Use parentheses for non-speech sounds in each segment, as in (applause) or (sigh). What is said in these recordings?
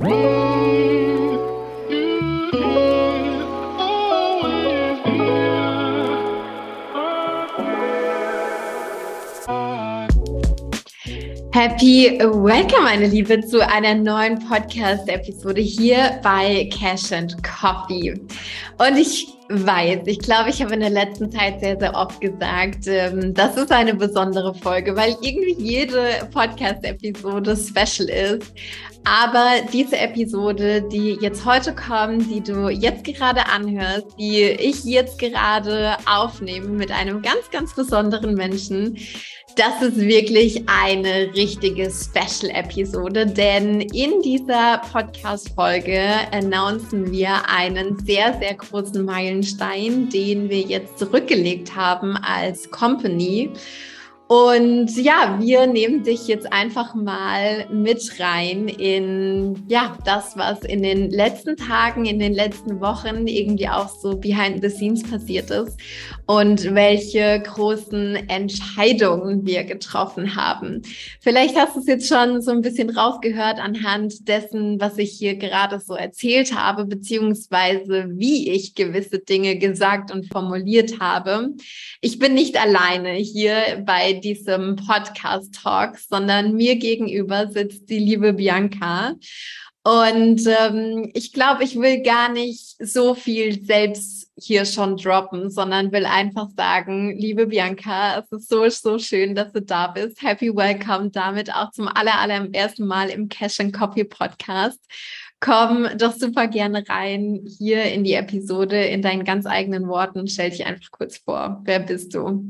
Happy Welcome, meine Liebe, zu einer neuen Podcast-Episode hier bei Cash and Coffee. Und ich weiß, ich glaube, ich habe in der letzten Zeit sehr, sehr oft gesagt, ähm, das ist eine besondere Folge, weil irgendwie jede Podcast-Episode special ist. Aber diese Episode, die jetzt heute kommt, die du jetzt gerade anhörst, die ich jetzt gerade aufnehme mit einem ganz, ganz besonderen Menschen, das ist wirklich eine richtige Special-Episode, denn in dieser Podcast-Folge announcen wir einen sehr, sehr großen Meilenstein, den wir jetzt zurückgelegt haben als Company. Und ja, wir nehmen dich jetzt einfach mal mit rein in ja, das, was in den letzten Tagen, in den letzten Wochen irgendwie auch so behind the scenes passiert ist und welche großen Entscheidungen wir getroffen haben. Vielleicht hast du es jetzt schon so ein bisschen rausgehört anhand dessen, was ich hier gerade so erzählt habe, beziehungsweise wie ich gewisse Dinge gesagt und formuliert habe. Ich bin nicht alleine hier bei diesem Podcast Talk, sondern mir gegenüber sitzt die liebe Bianca. Und ähm, ich glaube, ich will gar nicht so viel selbst hier schon droppen, sondern will einfach sagen, liebe Bianca, es ist so, so schön, dass du da bist. Happy Welcome damit auch zum aller, allerersten Mal im Cash and Coffee Podcast. Komm doch super gerne rein hier in die Episode in deinen ganz eigenen Worten. Stell dich einfach kurz vor. Wer bist du?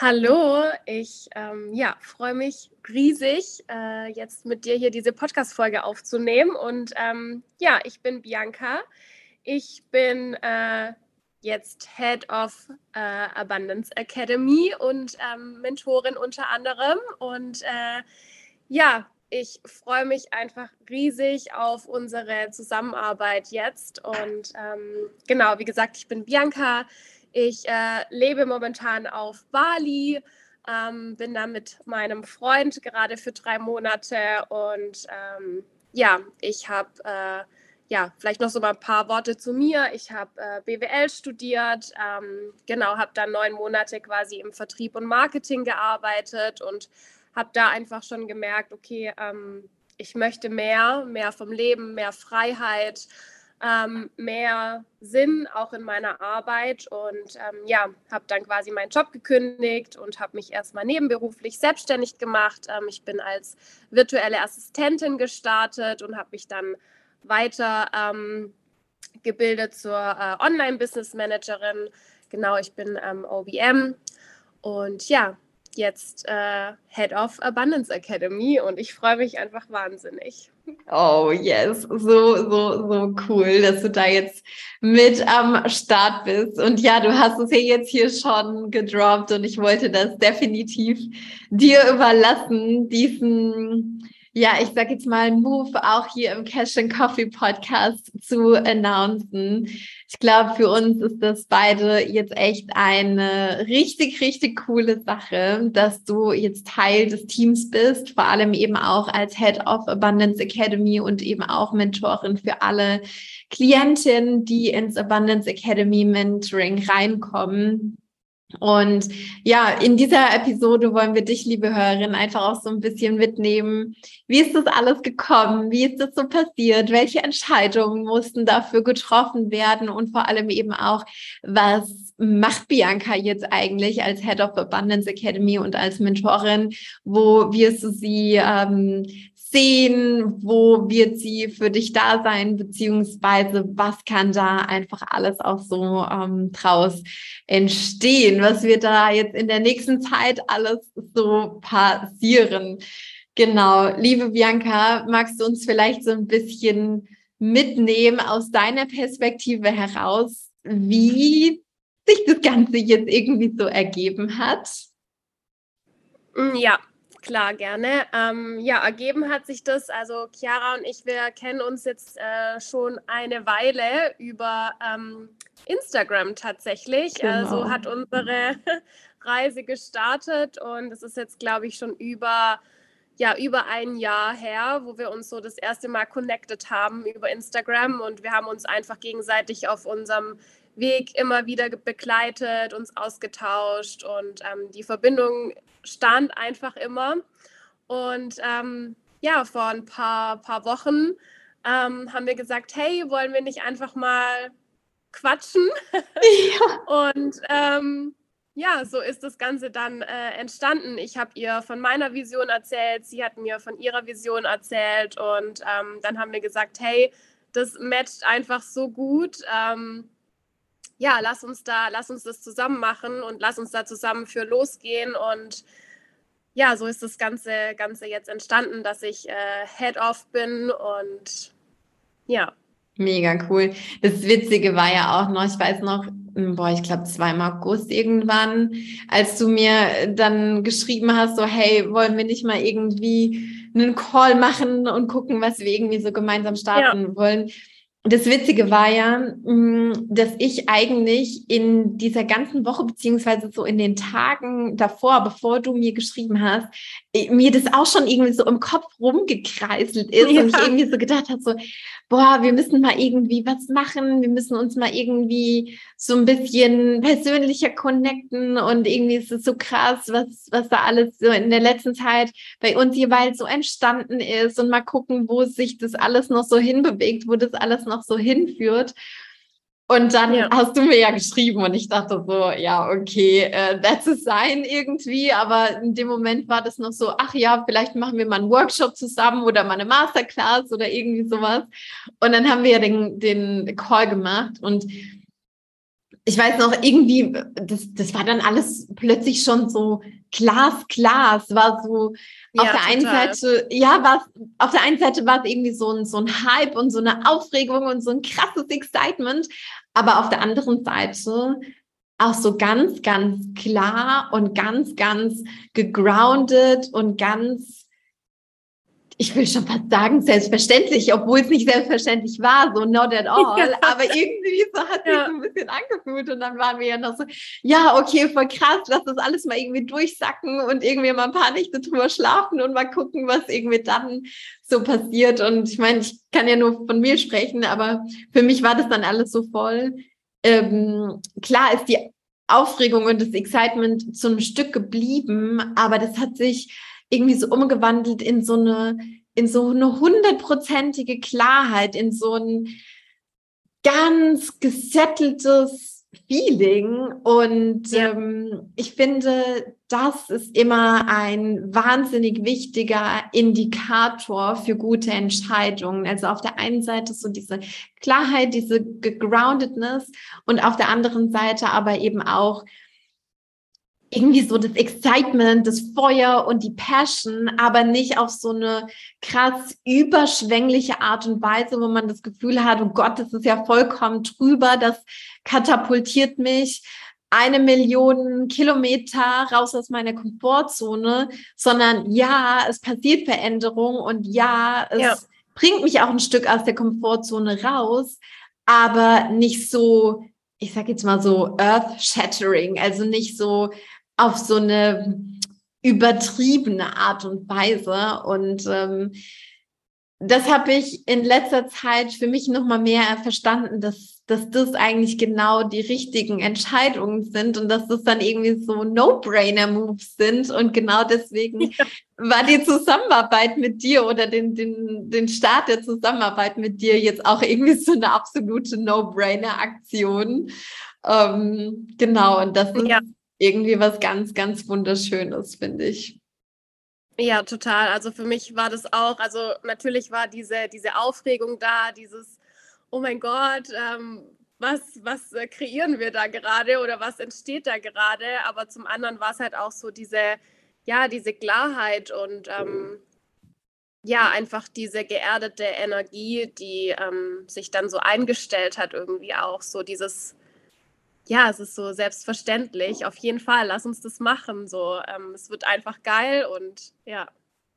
Hallo, ich ähm, ja, freue mich riesig, äh, jetzt mit dir hier diese Podcast-Folge aufzunehmen. Und ähm, ja, ich bin Bianca. Ich bin äh, jetzt Head of äh, Abundance Academy und ähm, Mentorin unter anderem. Und äh, ja, ich freue mich einfach riesig auf unsere Zusammenarbeit jetzt. Und ähm, genau, wie gesagt, ich bin Bianca. Ich äh, lebe momentan auf Bali, ähm, bin da mit meinem Freund gerade für drei Monate und ähm, ja, ich habe äh, ja vielleicht noch so mal ein paar Worte zu mir. Ich habe äh, BWL studiert, ähm, genau, habe dann neun Monate quasi im Vertrieb und Marketing gearbeitet und habe da einfach schon gemerkt, okay, ähm, ich möchte mehr, mehr vom Leben, mehr Freiheit ähm, mehr Sinn auch in meiner Arbeit und ähm, ja, habe dann quasi meinen Job gekündigt und habe mich erstmal nebenberuflich selbstständig gemacht. Ähm, ich bin als virtuelle Assistentin gestartet und habe mich dann weiter ähm, gebildet zur äh, Online-Business Managerin. Genau, ich bin OBM ähm, und ja, jetzt äh, Head of Abundance Academy und ich freue mich einfach wahnsinnig. Oh yes, so, so, so cool, dass du da jetzt mit am Start bist. Und ja, du hast es ja jetzt hier schon gedroppt und ich wollte das definitiv dir überlassen, diesen ja, ich sag jetzt mal, Move auch hier im Cash and Coffee Podcast zu announcen. Ich glaube, für uns ist das beide jetzt echt eine richtig, richtig coole Sache, dass du jetzt Teil des Teams bist, vor allem eben auch als Head of Abundance Academy und eben auch Mentorin für alle Klientinnen, die ins Abundance Academy Mentoring reinkommen. Und ja, in dieser Episode wollen wir dich, liebe Hörerin, einfach auch so ein bisschen mitnehmen. Wie ist das alles gekommen? Wie ist das so passiert? Welche Entscheidungen mussten dafür getroffen werden? Und vor allem eben auch, was macht Bianca jetzt eigentlich als Head of Abundance Academy und als Mentorin? Wo wirst du sie ähm, sehen, wo wird sie für dich da sein, beziehungsweise was kann da einfach alles auch so ähm, draus entstehen, was wird da jetzt in der nächsten Zeit alles so passieren. Genau, liebe Bianca, magst du uns vielleicht so ein bisschen mitnehmen aus deiner Perspektive heraus, wie sich das Ganze jetzt irgendwie so ergeben hat? Ja, Klar, gerne. Ähm, ja, ergeben hat sich das. Also Chiara und ich, wir kennen uns jetzt äh, schon eine Weile über ähm, Instagram tatsächlich. Genau. Also hat unsere (laughs) Reise gestartet und es ist jetzt, glaube ich, schon über ja über ein Jahr her, wo wir uns so das erste Mal connected haben über Instagram und wir haben uns einfach gegenseitig auf unserem Weg immer wieder begleitet, uns ausgetauscht und ähm, die Verbindung stand einfach immer. Und ähm, ja, vor ein paar, paar Wochen ähm, haben wir gesagt, hey, wollen wir nicht einfach mal quatschen? Ja. (laughs) und ähm, ja, so ist das Ganze dann äh, entstanden. Ich habe ihr von meiner Vision erzählt, sie hat mir von ihrer Vision erzählt und ähm, dann haben wir gesagt, hey, das matcht einfach so gut. Ähm, ja, lass uns da, lass uns das zusammen machen und lass uns da zusammen für losgehen. Und ja, so ist das Ganze, Ganze jetzt entstanden, dass ich äh, Head-Off bin und ja. Mega cool. Das Witzige war ja auch noch, ich weiß noch, hm, boah, ich glaube, war im August irgendwann, als du mir dann geschrieben hast, so, hey, wollen wir nicht mal irgendwie einen Call machen und gucken, was wir irgendwie so gemeinsam starten ja. wollen das Witzige war ja, mm, dass ich eigentlich in dieser ganzen Woche, beziehungsweise so in den Tagen davor, bevor du mir geschrieben hast, mir das auch schon irgendwie so im Kopf rumgekreiselt ist ja. und ich irgendwie so gedacht habe, so, boah, wir müssen mal irgendwie was machen, wir müssen uns mal irgendwie so ein bisschen persönlicher connecten und irgendwie ist es so krass, was, was da alles so in der letzten Zeit bei uns jeweils so entstanden ist und mal gucken, wo sich das alles noch so hinbewegt, wo das alles noch so hinführt. Und dann ja. hast du mir ja geschrieben und ich dachte so, ja, okay, uh, that's a sign irgendwie. Aber in dem Moment war das noch so, ach ja, vielleicht machen wir mal einen Workshop zusammen oder mal eine Masterclass oder irgendwie sowas. Und dann haben wir ja den, den Call gemacht und ich weiß noch, irgendwie, das, das war dann alles plötzlich schon so glasklar. Es war so, ja, auf der total. einen Seite, ja, war auf der einen Seite war es irgendwie so ein, so ein Hype und so eine Aufregung und so ein krasses Excitement. Aber auf der anderen Seite auch so ganz, ganz klar und ganz, ganz gegroundet und ganz ich will schon fast sagen, selbstverständlich, obwohl es nicht selbstverständlich war, so not at all. Ja. Aber irgendwie so hat sich ja. so ein bisschen angefühlt. Und dann waren wir ja noch so, ja, okay, voll krass, lass das alles mal irgendwie durchsacken und irgendwie mal ein paar Nächte drüber schlafen und mal gucken, was irgendwie dann so passiert. Und ich meine, ich kann ja nur von mir sprechen, aber für mich war das dann alles so voll. Ähm, klar ist die Aufregung und das Excitement zu einem Stück geblieben, aber das hat sich irgendwie so umgewandelt in so eine, in so eine hundertprozentige Klarheit, in so ein ganz gesetteltes Feeling. Und ja. ähm, ich finde, das ist immer ein wahnsinnig wichtiger Indikator für gute Entscheidungen. Also auf der einen Seite so diese Klarheit, diese Gegroundedness und auf der anderen Seite aber eben auch irgendwie so das Excitement, das Feuer und die Passion, aber nicht auf so eine krass überschwängliche Art und Weise, wo man das Gefühl hat, oh Gott, das ist ja vollkommen drüber, das katapultiert mich eine Million Kilometer raus aus meiner Komfortzone, sondern ja, es passiert Veränderung und ja, es ja. bringt mich auch ein Stück aus der Komfortzone raus, aber nicht so, ich sag jetzt mal so earth-shattering, also nicht so, auf so eine übertriebene Art und Weise. Und ähm, das habe ich in letzter Zeit für mich nochmal mehr verstanden, dass, dass das eigentlich genau die richtigen Entscheidungen sind und dass das dann irgendwie so No-Brainer-Moves sind. Und genau deswegen ja. war die Zusammenarbeit mit dir oder den, den, den Start der Zusammenarbeit mit dir jetzt auch irgendwie so eine absolute No-Brainer-Aktion. Ähm, genau, und das ist, ja irgendwie was ganz, ganz Wunderschönes, finde ich. Ja, total. Also für mich war das auch, also natürlich war diese, diese Aufregung da, dieses, oh mein Gott, ähm, was, was äh, kreieren wir da gerade oder was entsteht da gerade? Aber zum anderen war es halt auch so diese, ja, diese Klarheit und ähm, ja, einfach diese geerdete Energie, die ähm, sich dann so eingestellt hat, irgendwie auch so dieses, ja, es ist so selbstverständlich. Auf jeden Fall, lass uns das machen. So, ähm, es wird einfach geil und ja.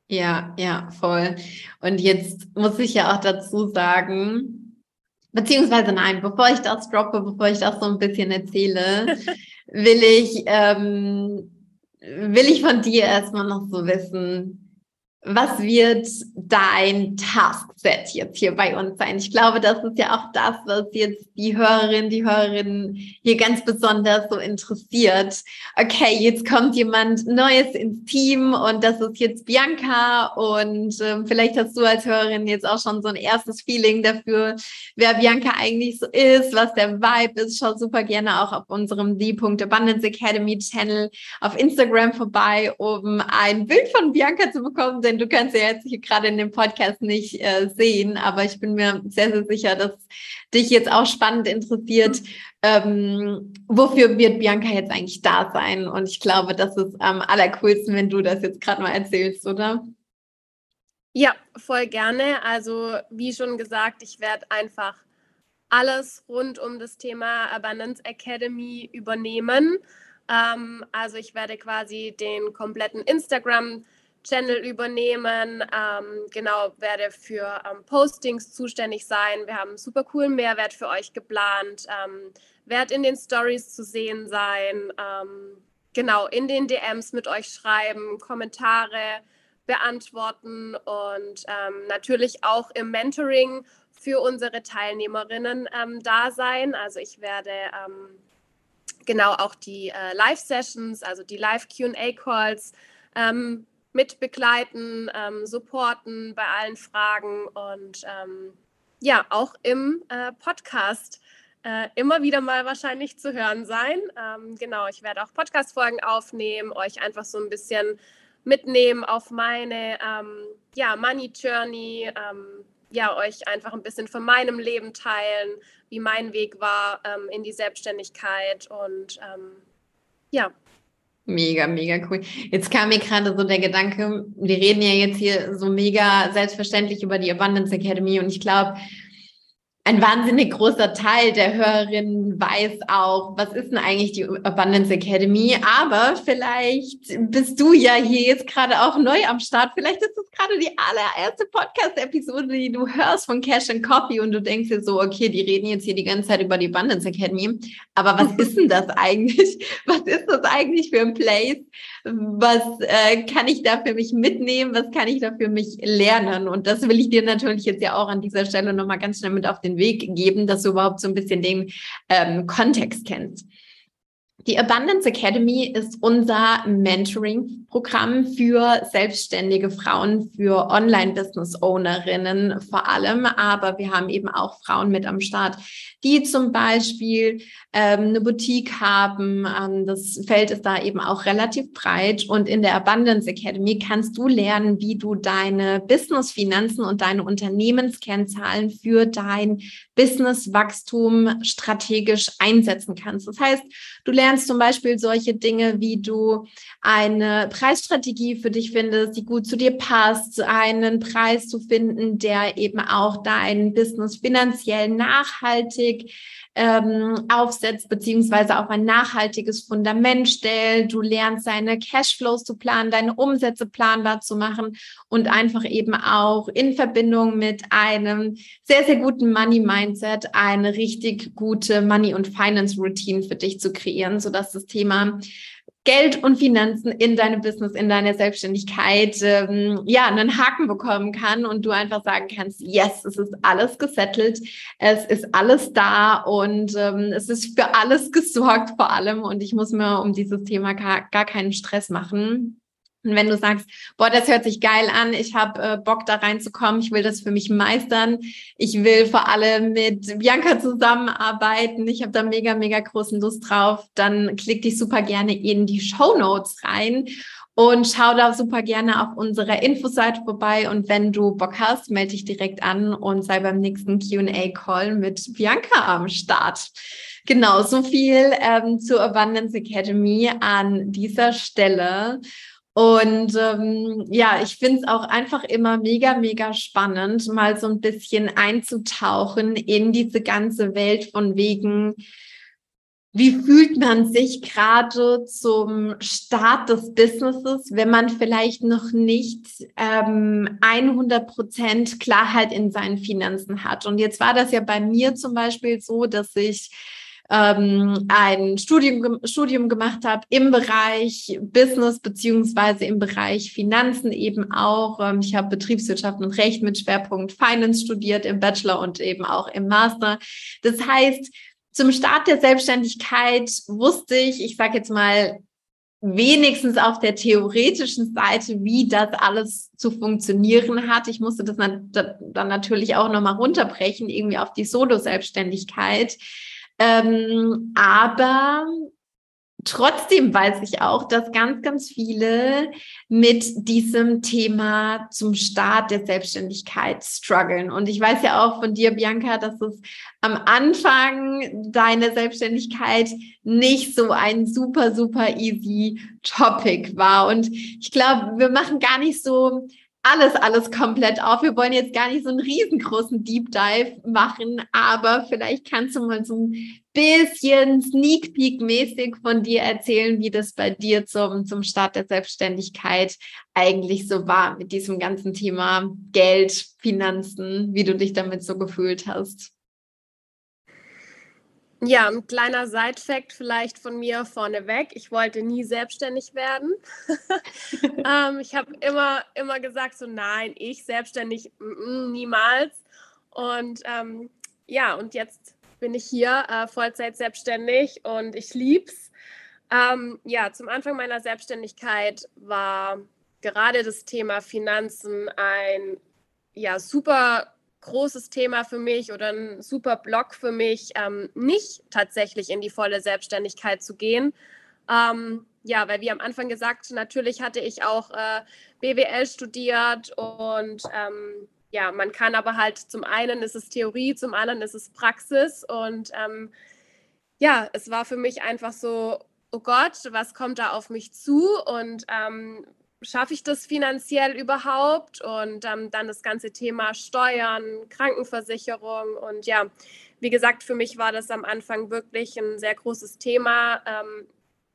Ja, ja, voll. Und jetzt muss ich ja auch dazu sagen, beziehungsweise nein, bevor ich das droppe, bevor ich das so ein bisschen erzähle, (laughs) will ich, ähm, will ich von dir erstmal noch so wissen, was wird dein Taskset jetzt hier bei uns sein? Ich glaube, das ist ja auch das, was jetzt die Hörerinnen, die Hörerinnen hier ganz besonders so interessiert. Okay, jetzt kommt jemand Neues ins Team und das ist jetzt Bianca und äh, vielleicht hast du als Hörerin jetzt auch schon so ein erstes Feeling dafür, wer Bianca eigentlich so ist, was der Vibe ist. Schau super gerne auch auf unserem The.Abundance Academy Channel auf Instagram vorbei, um ein Bild von Bianca zu bekommen denn du kannst ja jetzt hier gerade in dem Podcast nicht äh, sehen, aber ich bin mir sehr, sehr sicher, dass dich jetzt auch spannend interessiert, ähm, wofür wird Bianca jetzt eigentlich da sein? Und ich glaube, das ist am allercoolsten, wenn du das jetzt gerade mal erzählst, oder? Ja, voll gerne. Also wie schon gesagt, ich werde einfach alles rund um das Thema Abundance Academy übernehmen. Ähm, also ich werde quasi den kompletten Instagram Channel übernehmen. Ähm, genau, werde für ähm, Postings zuständig sein. Wir haben einen super coolen Mehrwert für euch geplant. Ähm, werde in den Stories zu sehen sein. Ähm, genau, in den DMs mit euch schreiben, Kommentare beantworten und ähm, natürlich auch im Mentoring für unsere Teilnehmerinnen ähm, da sein. Also ich werde genau auch die äh, Live-Sessions, also die Live-QA-Calls ähm, mit begleiten, ähm, supporten bei allen Fragen und ähm, ja, auch im äh, Podcast äh, immer wieder mal wahrscheinlich zu hören sein. Ähm, genau, ich werde auch Podcast-Folgen aufnehmen, euch einfach so ein bisschen mitnehmen auf meine ähm, ja, Money Journey, ähm, ja, euch einfach ein bisschen von meinem Leben teilen, wie mein Weg war ähm, in die Selbstständigkeit und ja, Mega, mega cool. Jetzt kam mir gerade so der Gedanke, wir reden ja jetzt hier so mega selbstverständlich über die Abundance Academy und ich glaube, ein wahnsinnig großer Teil der Hörerinnen weiß auch, was ist denn eigentlich die Abundance Academy? Aber vielleicht bist du ja hier jetzt gerade auch neu am Start. Vielleicht ist es gerade die allererste Podcast-Episode, die du hörst von Cash and Coffee und du denkst dir so, okay, die reden jetzt hier die ganze Zeit über die Abundance Academy. Aber was ist denn das (laughs) eigentlich? Was ist das eigentlich für ein Place? Was äh, kann ich da für mich mitnehmen? Was kann ich da für mich lernen? Und das will ich dir natürlich jetzt ja auch an dieser Stelle nochmal ganz schnell mit auf den Weg geben, dass du überhaupt so ein bisschen den ähm, Kontext kennst. Die Abundance Academy ist unser Mentoring-Programm für selbstständige Frauen, für Online-Business-Ownerinnen vor allem. Aber wir haben eben auch Frauen mit am Start, die zum Beispiel ähm, eine Boutique haben. Ähm, das Feld ist da eben auch relativ breit. Und in der Abundance Academy kannst du lernen, wie du deine Business-Finanzen und deine Unternehmenskennzahlen für dein Business-Wachstum strategisch einsetzen kannst. Das heißt, du lernst zum Beispiel solche Dinge, wie du eine Preisstrategie für dich findest, die gut zu dir passt, einen Preis zu finden, der eben auch dein Business finanziell nachhaltig ähm, aufsetzt, beziehungsweise auf ein nachhaltiges Fundament stellt. Du lernst deine Cashflows zu planen, deine Umsätze planbar zu machen und einfach eben auch in Verbindung mit einem sehr, sehr guten Money-Mindset eine richtig gute Money- und Finance-Routine für dich zu kreieren, sodass das Thema Geld und Finanzen in deinem Business, in deiner Selbstständigkeit, ähm, ja, einen Haken bekommen kann und du einfach sagen kannst, yes, es ist alles gesettelt, es ist alles da und ähm, es ist für alles gesorgt vor allem und ich muss mir um dieses Thema gar, gar keinen Stress machen. Und wenn du sagst, boah, das hört sich geil an, ich habe äh, Bock da reinzukommen, ich will das für mich meistern, ich will vor allem mit Bianca zusammenarbeiten, ich habe da mega, mega großen Lust drauf, dann klick dich super gerne in die Show Notes rein und schau da super gerne auf unserer Infoseite vorbei. Und wenn du Bock hast, melde dich direkt an und sei beim nächsten QA-Call mit Bianca am Start. Genau, so viel ähm, zur Abundance Academy an dieser Stelle. Und ähm, ja, ich finde es auch einfach immer mega, mega spannend, mal so ein bisschen einzutauchen in diese ganze Welt von wegen, wie fühlt man sich gerade zum Start des Businesses, wenn man vielleicht noch nicht ähm, 100 Prozent Klarheit in seinen Finanzen hat? Und jetzt war das ja bei mir zum Beispiel so, dass ich ähm, ein Studium, Studium gemacht habe im Bereich Business beziehungsweise im Bereich Finanzen eben auch. Ähm, ich habe Betriebswirtschaft und Recht mit Schwerpunkt Finance studiert im Bachelor und eben auch im Master. Das heißt, zum Start der Selbstständigkeit wusste ich, ich sage jetzt mal, wenigstens auf der theoretischen Seite, wie das alles zu funktionieren hat. Ich musste das dann, natürlich auch nochmal runterbrechen, irgendwie auf die Solo-Selbstständigkeit. Ähm, aber Trotzdem weiß ich auch, dass ganz, ganz viele mit diesem Thema zum Start der Selbstständigkeit strugglen. Und ich weiß ja auch von dir, Bianca, dass es am Anfang deiner Selbstständigkeit nicht so ein super, super easy Topic war. Und ich glaube, wir machen gar nicht so alles, alles komplett auf. Wir wollen jetzt gar nicht so einen riesengroßen Deep Dive machen, aber vielleicht kannst du mal so ein bisschen Sneak Peek mäßig von dir erzählen, wie das bei dir zum, zum Start der Selbstständigkeit eigentlich so war mit diesem ganzen Thema Geld, Finanzen, wie du dich damit so gefühlt hast. Ja, ein kleiner Side-Fact vielleicht von mir vorneweg. Ich wollte nie selbstständig werden. (laughs) ähm, ich habe immer, immer gesagt, so nein, ich selbstständig mm, mm, niemals. Und ähm, ja, und jetzt bin ich hier äh, Vollzeit selbstständig und ich lieb's. Ähm, ja, zum Anfang meiner Selbstständigkeit war gerade das Thema Finanzen ein ja, super großes Thema für mich oder ein super Block für mich, ähm, nicht tatsächlich in die volle Selbstständigkeit zu gehen. Ähm, ja, weil wie am Anfang gesagt, natürlich hatte ich auch äh, BWL studiert und ähm, ja, man kann aber halt zum einen ist es Theorie, zum anderen ist es Praxis und ähm, ja, es war für mich einfach so, oh Gott, was kommt da auf mich zu und ähm, schaffe ich das finanziell überhaupt? Und ähm, dann das ganze Thema Steuern, Krankenversicherung und ja, wie gesagt, für mich war das am Anfang wirklich ein sehr großes Thema, ähm,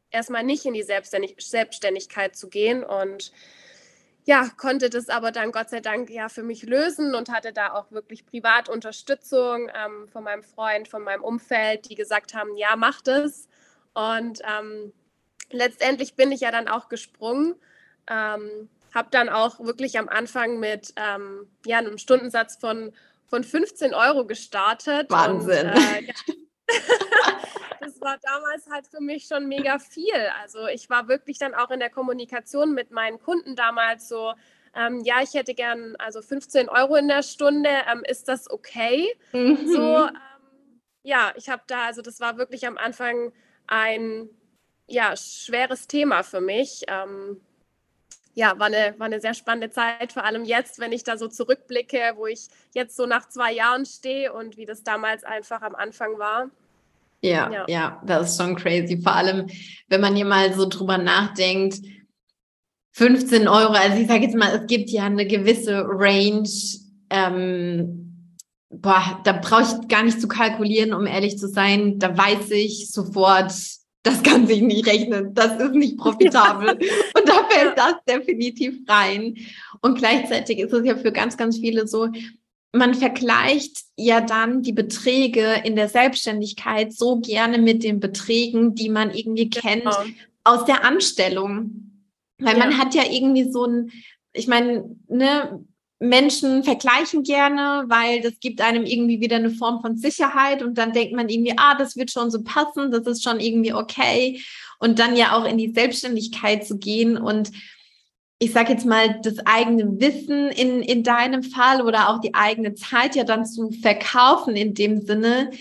erstmal nicht in die Selbstständig Selbstständigkeit zu gehen und ja, konnte das aber dann Gott sei Dank ja für mich lösen und hatte da auch wirklich privat Unterstützung ähm, von meinem Freund, von meinem Umfeld, die gesagt haben, ja, mach das. Und ähm, letztendlich bin ich ja dann auch gesprungen ähm, habe dann auch wirklich am Anfang mit ähm, ja, einem Stundensatz von, von 15 Euro gestartet. Wahnsinn. Und, äh, ja. (laughs) das war damals halt für mich schon mega viel. Also ich war wirklich dann auch in der Kommunikation mit meinen Kunden damals so, ähm, ja, ich hätte gern also 15 Euro in der Stunde, ähm, ist das okay? Mhm. So, ähm, ja, ich habe da, also das war wirklich am Anfang ein ja, schweres Thema für mich. Ja, war eine, war eine sehr spannende Zeit, vor allem jetzt, wenn ich da so zurückblicke, wo ich jetzt so nach zwei Jahren stehe und wie das damals einfach am Anfang war. Ja, ja, ja, das ist schon crazy. Vor allem, wenn man hier mal so drüber nachdenkt, 15 Euro, also ich sage jetzt mal, es gibt ja eine gewisse Range. Ähm, boah, da brauche ich gar nicht zu kalkulieren, um ehrlich zu sein. Da weiß ich sofort, das kann sich nicht rechnen, das ist nicht profitabel. (laughs) Und da fällt das definitiv rein. Und gleichzeitig ist es ja für ganz, ganz viele so, man vergleicht ja dann die Beträge in der Selbstständigkeit so gerne mit den Beträgen, die man irgendwie kennt genau. aus der Anstellung. Weil ja. man hat ja irgendwie so ein, ich meine, ne, Menschen vergleichen gerne, weil das gibt einem irgendwie wieder eine Form von Sicherheit und dann denkt man irgendwie, ah, das wird schon so passen, das ist schon irgendwie okay. Und dann ja auch in die Selbstständigkeit zu gehen und ich sage jetzt mal, das eigene Wissen in, in deinem Fall oder auch die eigene Zeit ja dann zu verkaufen in dem Sinne,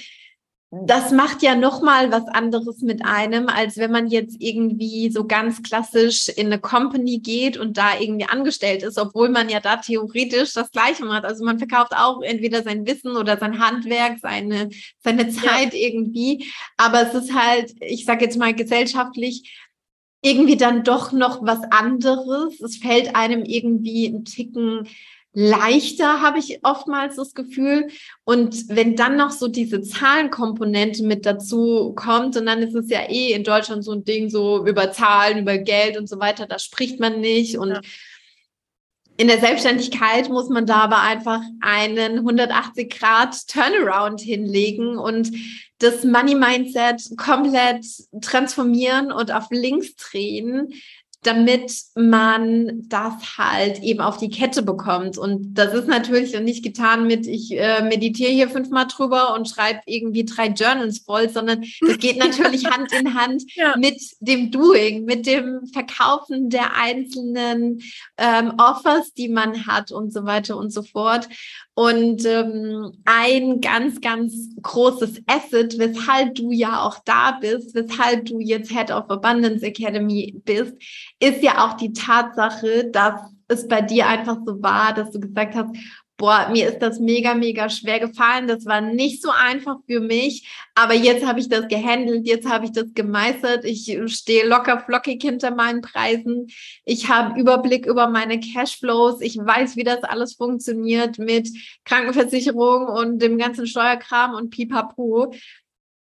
das macht ja noch mal was anderes mit einem, als wenn man jetzt irgendwie so ganz klassisch in eine Company geht und da irgendwie angestellt ist, obwohl man ja da theoretisch das Gleiche macht. Also man verkauft auch entweder sein Wissen oder sein Handwerk, seine, seine Zeit ja. irgendwie. Aber es ist halt, ich sage jetzt mal gesellschaftlich, irgendwie dann doch noch was anderes. Es fällt einem irgendwie ein Ticken leichter, habe ich oftmals das Gefühl. Und wenn dann noch so diese Zahlenkomponente mit dazu kommt, und dann ist es ja eh in Deutschland so ein Ding, so über Zahlen, über Geld und so weiter, da spricht man nicht. Und ja. in der Selbstständigkeit muss man da aber einfach einen 180 Grad Turnaround hinlegen und das Money Mindset komplett transformieren und auf links drehen, damit man das halt eben auf die Kette bekommt. Und das ist natürlich nicht getan mit, ich äh, meditiere hier fünfmal drüber und schreibe irgendwie drei Journals voll, sondern das geht (laughs) natürlich Hand in Hand ja. mit dem Doing, mit dem Verkaufen der einzelnen ähm, Offers, die man hat und so weiter und so fort. Und ähm, ein ganz, ganz großes Asset, weshalb du ja auch da bist, weshalb du jetzt Head of Abundance Academy bist, ist ja auch die Tatsache, dass es bei dir einfach so war, dass du gesagt hast, boah, mir ist das mega, mega schwer gefallen. Das war nicht so einfach für mich. Aber jetzt habe ich das gehandelt, jetzt habe ich das gemeistert. Ich stehe locker flockig hinter meinen Preisen. Ich habe Überblick über meine Cashflows. Ich weiß, wie das alles funktioniert mit Krankenversicherung und dem ganzen Steuerkram und pipapo.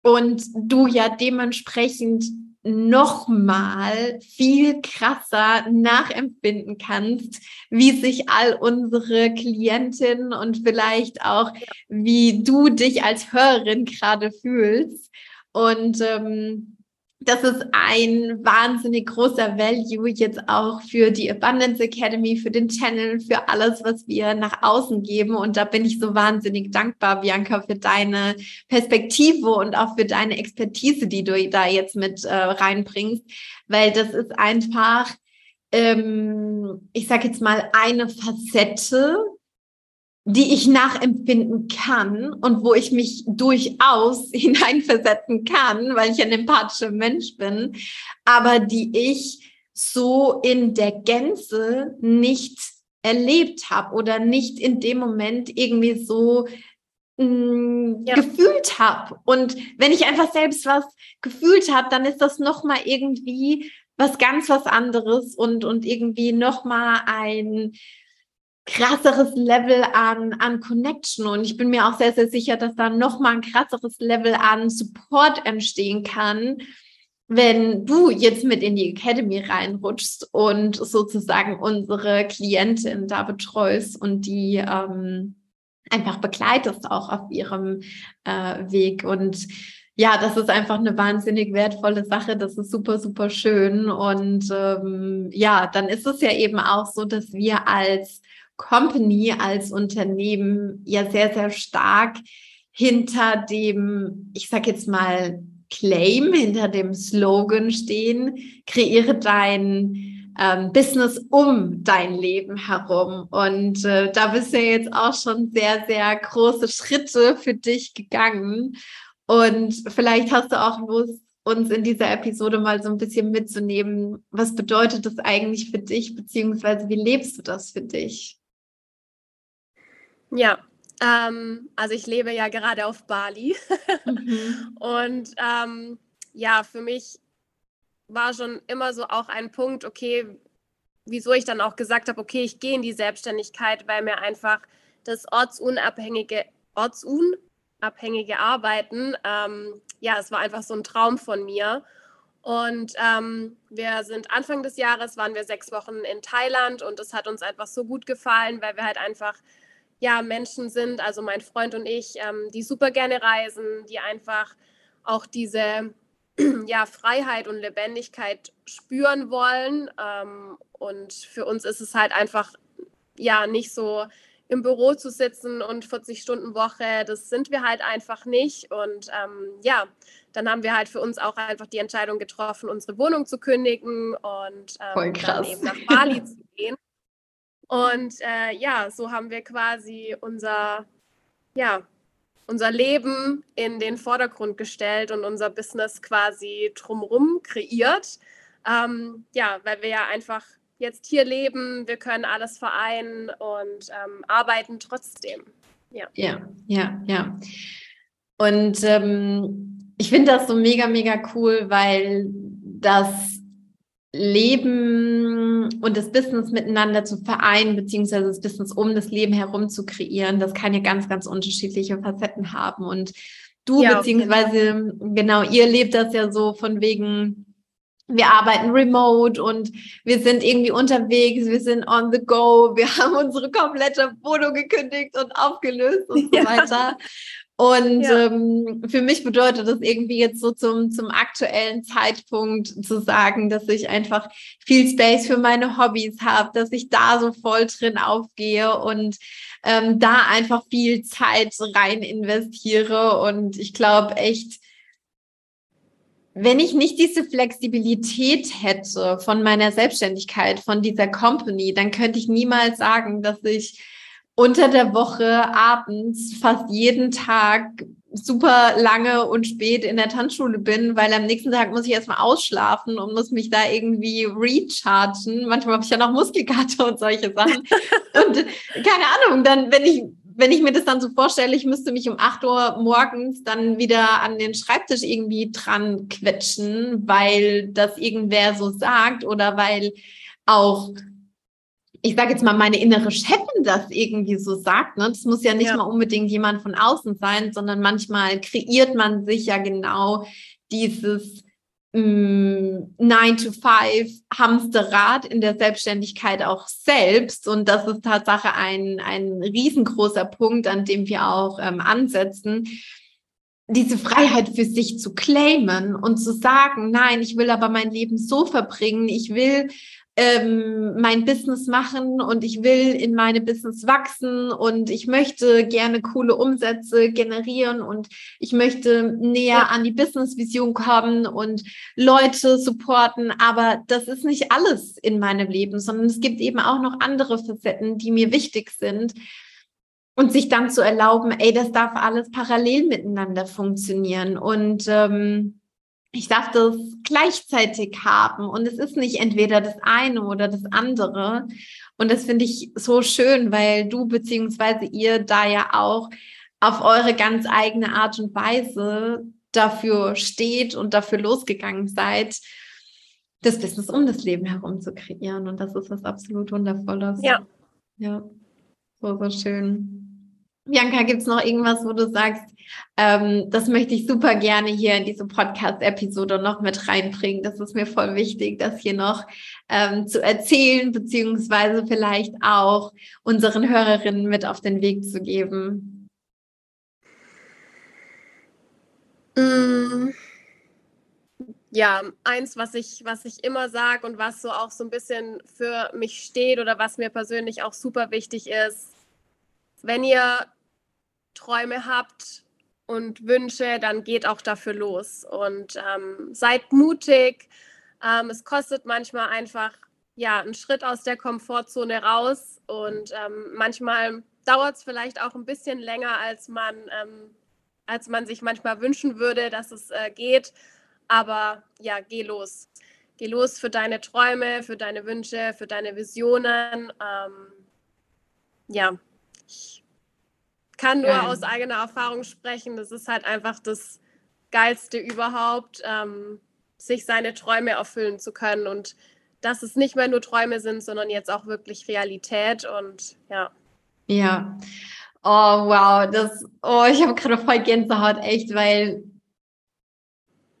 Und du ja dementsprechend nochmal viel krasser nachempfinden kannst, wie sich all unsere Klientinnen und vielleicht auch, wie du dich als Hörerin gerade fühlst. Und ähm, das ist ein wahnsinnig großer Value jetzt auch für die Abundance Academy, für den Channel, für alles, was wir nach außen geben. Und da bin ich so wahnsinnig dankbar, Bianca, für deine Perspektive und auch für deine Expertise, die du da jetzt mit äh, reinbringst, weil das ist einfach, ähm, ich sage jetzt mal, eine Facette die ich nachempfinden kann und wo ich mich durchaus (laughs) hineinversetzen kann, weil ich ein empathischer Mensch bin, aber die ich so in der Gänze nicht erlebt habe oder nicht in dem Moment irgendwie so mh, mm, ja. gefühlt habe. Und wenn ich einfach selbst was gefühlt habe, dann ist das noch mal irgendwie was ganz was anderes und und irgendwie noch mal ein krasseres Level an, an Connection. Und ich bin mir auch sehr, sehr sicher, dass da nochmal ein krasseres Level an Support entstehen kann, wenn du jetzt mit in die Academy reinrutschst und sozusagen unsere Klientin da betreust und die ähm, einfach begleitest auch auf ihrem äh, Weg. Und ja, das ist einfach eine wahnsinnig wertvolle Sache. Das ist super, super schön. Und ähm, ja, dann ist es ja eben auch so, dass wir als Company als Unternehmen ja sehr, sehr stark hinter dem, ich sag jetzt mal, Claim, hinter dem Slogan stehen, kreiere dein ähm, Business um dein Leben herum. Und äh, da bist du jetzt auch schon sehr, sehr große Schritte für dich gegangen. Und vielleicht hast du auch Lust, uns in dieser Episode mal so ein bisschen mitzunehmen. Was bedeutet das eigentlich für dich, beziehungsweise wie lebst du das für dich? Ja, ähm, also ich lebe ja gerade auf Bali mhm. (laughs) und ähm, ja, für mich war schon immer so auch ein Punkt, okay, wieso ich dann auch gesagt habe, okay, ich gehe in die Selbstständigkeit, weil mir einfach das ortsunabhängige, ortsunabhängige Arbeiten, ähm, ja, es war einfach so ein Traum von mir. Und ähm, wir sind Anfang des Jahres, waren wir sechs Wochen in Thailand und es hat uns einfach so gut gefallen, weil wir halt einfach ja, Menschen sind, also mein Freund und ich, ähm, die super gerne reisen, die einfach auch diese (clears throat) ja, Freiheit und Lebendigkeit spüren wollen. Ähm, und für uns ist es halt einfach ja nicht so im Büro zu sitzen und 40 Stunden Woche, das sind wir halt einfach nicht. Und ähm, ja, dann haben wir halt für uns auch einfach die Entscheidung getroffen, unsere Wohnung zu kündigen und ähm, dann eben nach Bali zu gehen. Und äh, ja, so haben wir quasi unser, ja, unser Leben in den Vordergrund gestellt und unser Business quasi drumherum kreiert. Ähm, ja, weil wir ja einfach jetzt hier leben, wir können alles vereinen und ähm, arbeiten trotzdem. Ja, ja, ja. ja. Und ähm, ich finde das so mega, mega cool, weil das Leben und das Business miteinander zu vereinen, beziehungsweise das Business um das Leben herum zu kreieren, das kann ja ganz, ganz unterschiedliche Facetten haben. Und du, ja, beziehungsweise, genau, ihr lebt das ja so von wegen, wir arbeiten remote und wir sind irgendwie unterwegs, wir sind on the go, wir (laughs) haben unsere komplette Wohnung gekündigt und aufgelöst und so ja. weiter. Und ja. ähm, für mich bedeutet das irgendwie jetzt so zum, zum aktuellen Zeitpunkt zu sagen, dass ich einfach viel Space für meine Hobbys habe, dass ich da so voll drin aufgehe und ähm, da einfach viel Zeit rein investiere. Und ich glaube echt, wenn ich nicht diese Flexibilität hätte von meiner Selbstständigkeit, von dieser Company, dann könnte ich niemals sagen, dass ich unter der Woche abends fast jeden Tag super lange und spät in der Tanzschule bin, weil am nächsten Tag muss ich erstmal ausschlafen und muss mich da irgendwie rechargen. Manchmal habe ich ja noch Muskelkater und solche Sachen. (laughs) und keine Ahnung, dann, wenn ich wenn ich mir das dann so vorstelle, ich müsste mich um 8 Uhr morgens dann wieder an den Schreibtisch irgendwie dran quetschen, weil das irgendwer so sagt oder weil auch ich sage jetzt mal, meine innere Chefin das irgendwie so sagt. Ne? Das muss ja nicht ja. mal unbedingt jemand von außen sein, sondern manchmal kreiert man sich ja genau dieses 9 to 5 Hamsterrad in der Selbstständigkeit auch selbst. Und das ist Tatsache ein, ein riesengroßer Punkt, an dem wir auch ähm, ansetzen. Diese Freiheit für sich zu claimen und zu sagen, nein, ich will aber mein Leben so verbringen, ich will ähm, mein Business machen und ich will in meine Business wachsen und ich möchte gerne coole Umsätze generieren und ich möchte näher an die Business-Vision kommen und Leute supporten. Aber das ist nicht alles in meinem Leben, sondern es gibt eben auch noch andere Facetten, die mir wichtig sind. Und sich dann zu erlauben, ey, das darf alles parallel miteinander funktionieren. Und ähm, ich darf das gleichzeitig haben und es ist nicht entweder das eine oder das andere. Und das finde ich so schön, weil du beziehungsweise ihr da ja auch auf eure ganz eigene Art und Weise dafür steht und dafür losgegangen seid, das Business um das Leben herum zu kreieren. Und das ist was absolut Wundervolles. Ja. Ja, so, so schön. Bianca, gibt es noch irgendwas, wo du sagst, ähm, das möchte ich super gerne hier in diese Podcast-Episode noch mit reinbringen. Das ist mir voll wichtig, das hier noch ähm, zu erzählen, beziehungsweise vielleicht auch unseren Hörerinnen mit auf den Weg zu geben. Mm. Ja, eins, was ich, was ich immer sage und was so auch so ein bisschen für mich steht oder was mir persönlich auch super wichtig ist, wenn ihr Träume habt und Wünsche, dann geht auch dafür los und ähm, seid mutig. Ähm, es kostet manchmal einfach ja einen Schritt aus der Komfortzone raus und ähm, manchmal dauert es vielleicht auch ein bisschen länger, als man ähm, als man sich manchmal wünschen würde, dass es äh, geht. Aber ja, geh los. Geh los für deine Träume, für deine Wünsche, für deine Visionen. Ähm, ja, ich kann nur Geil. aus eigener Erfahrung sprechen. Das ist halt einfach das Geilste überhaupt, ähm, sich seine Träume erfüllen zu können und dass es nicht mehr nur Träume sind, sondern jetzt auch wirklich Realität und ja. Ja. Oh, wow. Das, oh, ich habe gerade voll Gänsehaut, echt, weil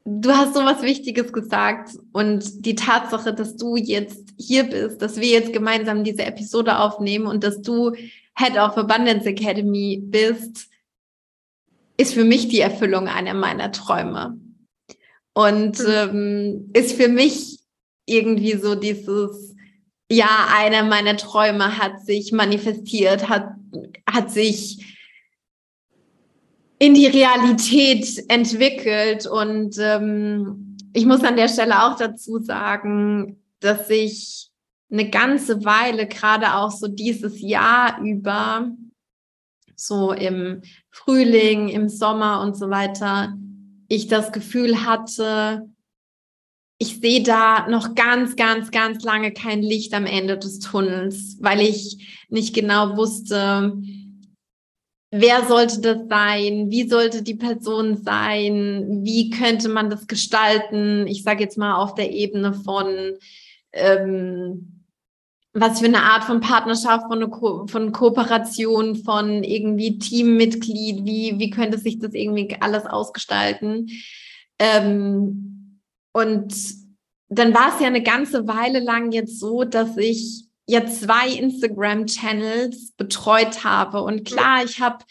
du hast so was Wichtiges gesagt und die Tatsache, dass du jetzt hier bist, dass wir jetzt gemeinsam diese Episode aufnehmen und dass du Head of Abundance Academy bist, ist für mich die Erfüllung einer meiner Träume. Und mhm. ähm, ist für mich irgendwie so dieses, ja, einer meiner Träume hat sich manifestiert, hat, hat sich in die Realität entwickelt. Und ähm, ich muss an der Stelle auch dazu sagen, dass ich eine ganze Weile, gerade auch so dieses Jahr über, so im Frühling, im Sommer und so weiter, ich das Gefühl hatte, ich sehe da noch ganz, ganz, ganz lange kein Licht am Ende des Tunnels, weil ich nicht genau wusste, wer sollte das sein, wie sollte die Person sein, wie könnte man das gestalten. Ich sage jetzt mal auf der Ebene von ähm, was für eine Art von Partnerschaft, von, Ko von Kooperation, von irgendwie Teammitglied, wie, wie könnte sich das irgendwie alles ausgestalten? Ähm, und dann war es ja eine ganze Weile lang jetzt so, dass ich jetzt zwei Instagram-Channels betreut habe. Und klar, ich habe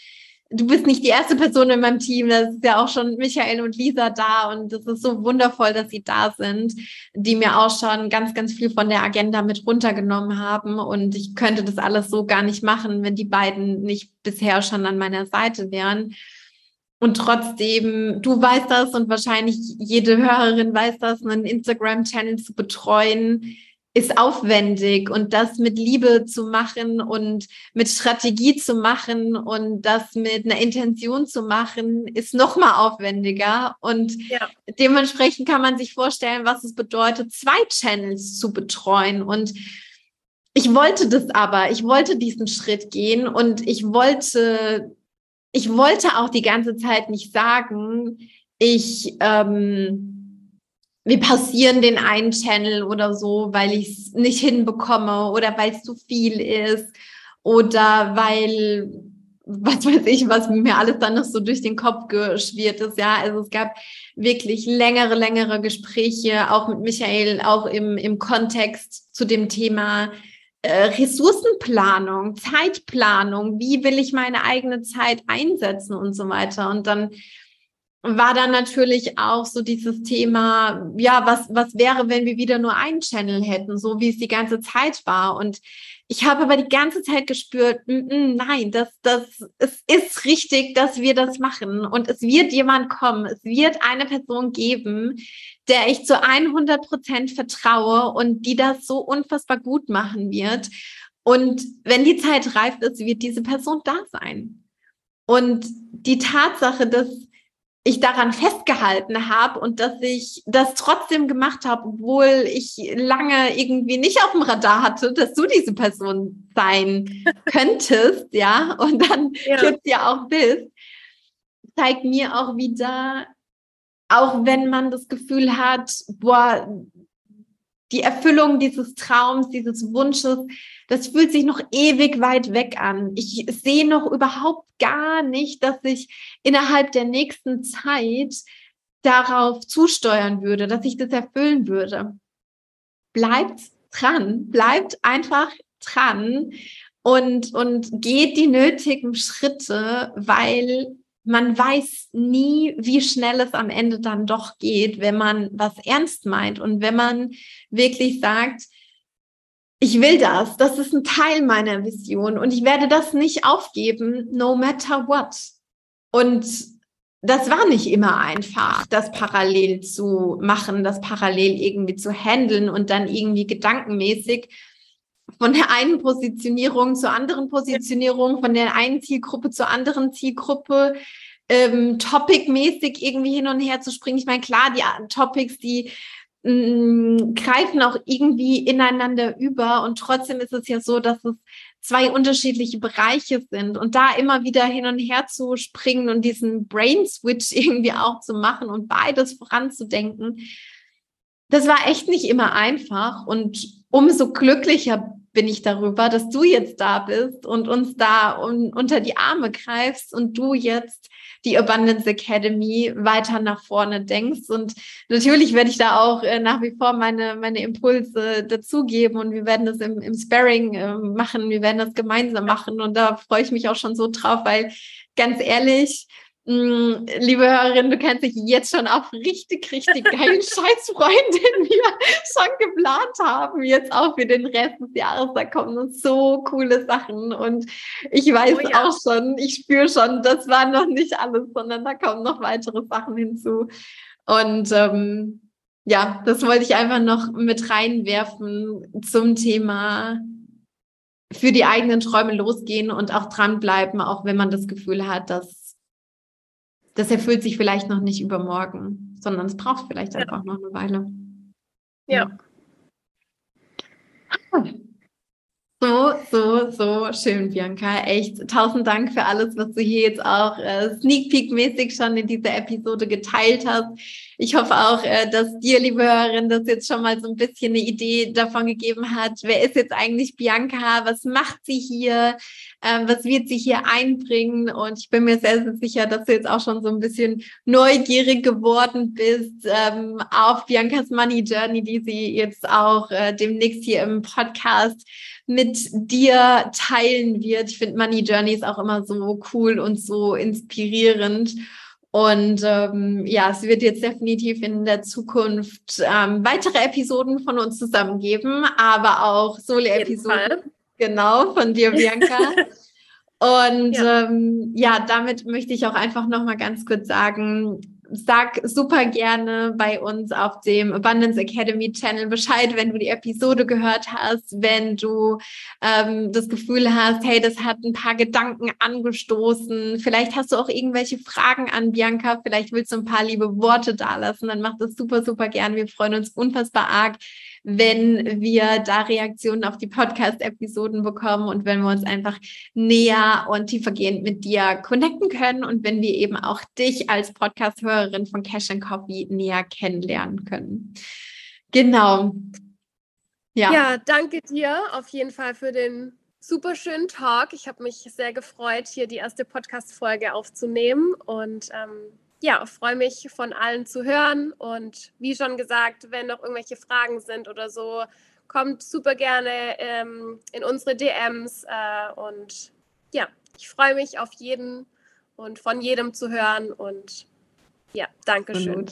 du bist nicht die erste Person in meinem Team, das ist ja auch schon Michael und Lisa da. Und es ist so wundervoll, dass sie da sind, die mir auch schon ganz, ganz viel von der Agenda mit runtergenommen haben. Und ich könnte das alles so gar nicht machen, wenn die beiden nicht bisher schon an meiner Seite wären. Und trotzdem, du weißt das und wahrscheinlich jede Hörerin weiß das, einen Instagram-Channel zu betreuen, ist aufwendig und das mit Liebe zu machen und mit Strategie zu machen und das mit einer Intention zu machen, ist noch mal aufwendiger und ja. dementsprechend kann man sich vorstellen, was es bedeutet, zwei Channels zu betreuen und ich wollte das aber, ich wollte diesen Schritt gehen und ich wollte, ich wollte auch die ganze Zeit nicht sagen, ich ähm, wir passieren den einen Channel oder so, weil ich es nicht hinbekomme oder weil es zu viel ist oder weil, was weiß ich, was mir alles dann noch so durch den Kopf geschwirrt ist. Ja, also es gab wirklich längere, längere Gespräche, auch mit Michael, auch im, im Kontext zu dem Thema äh, Ressourcenplanung, Zeitplanung, wie will ich meine eigene Zeit einsetzen und so weiter. Und dann war dann natürlich auch so dieses Thema, ja, was, was wäre, wenn wir wieder nur einen Channel hätten, so wie es die ganze Zeit war. Und ich habe aber die ganze Zeit gespürt, mm, mm, nein, das, das, es ist richtig, dass wir das machen. Und es wird jemand kommen, es wird eine Person geben, der ich zu 100 Prozent vertraue und die das so unfassbar gut machen wird. Und wenn die Zeit reif ist, wird diese Person da sein. Und die Tatsache, dass ich daran festgehalten habe und dass ich das trotzdem gemacht habe, obwohl ich lange irgendwie nicht auf dem Radar hatte, dass du diese Person sein (laughs) könntest, ja, und dann ja. jetzt ja auch bist, zeigt mir auch wieder, auch wenn man das Gefühl hat, boah, die Erfüllung dieses Traums, dieses Wunsches, das fühlt sich noch ewig weit weg an. Ich sehe noch überhaupt gar nicht, dass ich innerhalb der nächsten Zeit darauf zusteuern würde, dass ich das erfüllen würde. Bleibt dran, bleibt einfach dran und, und geht die nötigen Schritte, weil man weiß nie, wie schnell es am Ende dann doch geht, wenn man was ernst meint und wenn man wirklich sagt, ich will das, das ist ein Teil meiner Vision und ich werde das nicht aufgeben, no matter what. Und das war nicht immer einfach, das parallel zu machen, das parallel irgendwie zu handeln und dann irgendwie gedankenmäßig von der einen Positionierung zur anderen Positionierung, von der einen Zielgruppe zur anderen Zielgruppe, ähm, Topic-mäßig irgendwie hin und her zu springen. Ich meine, klar, die Topics, die mh, mm, greifen auch irgendwie ineinander über und trotzdem ist es ja so, dass es zwei unterschiedliche Bereiche sind und da immer wieder hin und her zu springen und diesen Brain Switch (laughs) irgendwie auch zu machen und beides voranzudenken, das war echt nicht immer einfach und umso glücklicher bin ich darüber, dass du jetzt da bist und uns da un unter die Arme greifst und du jetzt die Abundance Academy weiter nach vorne denkst. Und natürlich werde ich da auch äh, nach wie vor meine, meine Impulse dazugeben und wir werden das im, im Sparring äh, machen, wir werden das gemeinsam machen und da freue ich mich auch schon so drauf, weil ganz ehrlich, liebe Hörerin, du kannst dich jetzt schon auf richtig, richtig geilen (laughs) Scheißfreund, den wir schon geplant haben, jetzt auch für den Rest des Jahres. Da kommen so coole Sachen und ich weiß oh, ja. auch schon, ich spüre schon, das war noch nicht alles, sondern da kommen noch weitere Sachen hinzu. Und ähm, ja, das wollte ich einfach noch mit reinwerfen zum Thema für die eigenen Träume losgehen und auch dranbleiben, auch wenn man das Gefühl hat, dass das erfüllt sich vielleicht noch nicht übermorgen, sondern es braucht vielleicht ja. einfach noch eine Weile. Ja. So, so, so schön, Bianca. Echt tausend Dank für alles, was du hier jetzt auch äh, Sneak Peek-mäßig schon in dieser Episode geteilt hast. ich hoffe auch, äh, dass dir, liebe Hörerin, das jetzt schon mal so ein bisschen eine Idee davon gegeben hat. Wer ist jetzt eigentlich Bianca? Was macht sie hier? Ähm, was wird sie hier einbringen? Und ich bin mir sehr, sehr sicher, dass du jetzt auch schon so ein bisschen neugierig geworden bist ähm, auf Biancas Money Journey, die sie jetzt auch äh, demnächst hier im Podcast mit dir teilen wird. Ich finde Money Journey ist auch immer so cool und so inspirierend. Und ähm, ja, es wird jetzt definitiv in der Zukunft ähm, weitere Episoden von uns zusammen geben, aber auch Solo-Episoden. Genau, von dir, Bianca. (laughs) Und ja. Ähm, ja, damit möchte ich auch einfach nochmal ganz kurz sagen, sag super gerne bei uns auf dem Abundance Academy Channel Bescheid, wenn du die Episode gehört hast, wenn du ähm, das Gefühl hast, hey, das hat ein paar Gedanken angestoßen. Vielleicht hast du auch irgendwelche Fragen an Bianca, vielleicht willst du ein paar liebe Worte dalassen, dann mach das super, super gerne. Wir freuen uns unfassbar arg, wenn wir da Reaktionen auf die Podcast-Episoden bekommen und wenn wir uns einfach näher und tiefergehend mit dir connecten können und wenn wir eben auch dich als Podcast-Hörerin von Cash and Coffee näher kennenlernen können. Genau. Ja. ja, danke dir auf jeden Fall für den super schönen Talk. Ich habe mich sehr gefreut, hier die erste Podcast-Folge aufzunehmen und ähm, ja, freue mich von allen zu hören. Und wie schon gesagt, wenn noch irgendwelche Fragen sind oder so, kommt super gerne ähm, in unsere DMs. Äh, und ja, ich freue mich auf jeden und von jedem zu hören. Und ja, danke schön.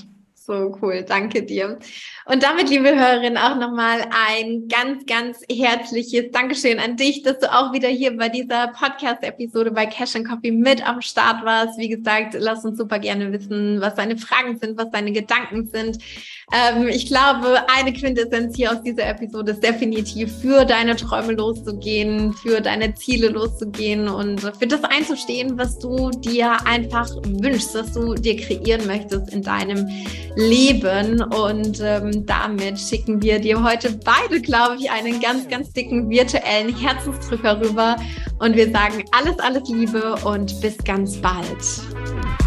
So cool, danke dir. Und damit, liebe Hörerin, auch nochmal ein ganz, ganz herzliches Dankeschön an dich, dass du auch wieder hier bei dieser Podcast-Episode bei Cash and Coffee mit am Start warst. Wie gesagt, lass uns super gerne wissen, was deine Fragen sind, was deine Gedanken sind. Ähm, ich glaube, eine Quintessenz hier aus dieser Episode ist definitiv für deine Träume loszugehen, für deine Ziele loszugehen und für das einzustehen, was du dir einfach wünschst, was du dir kreieren möchtest in deinem Leben. Und ähm, damit schicken wir dir heute beide, glaube ich, einen ganz, ganz dicken virtuellen Herzensdrücker rüber. Und wir sagen alles, alles Liebe und bis ganz bald.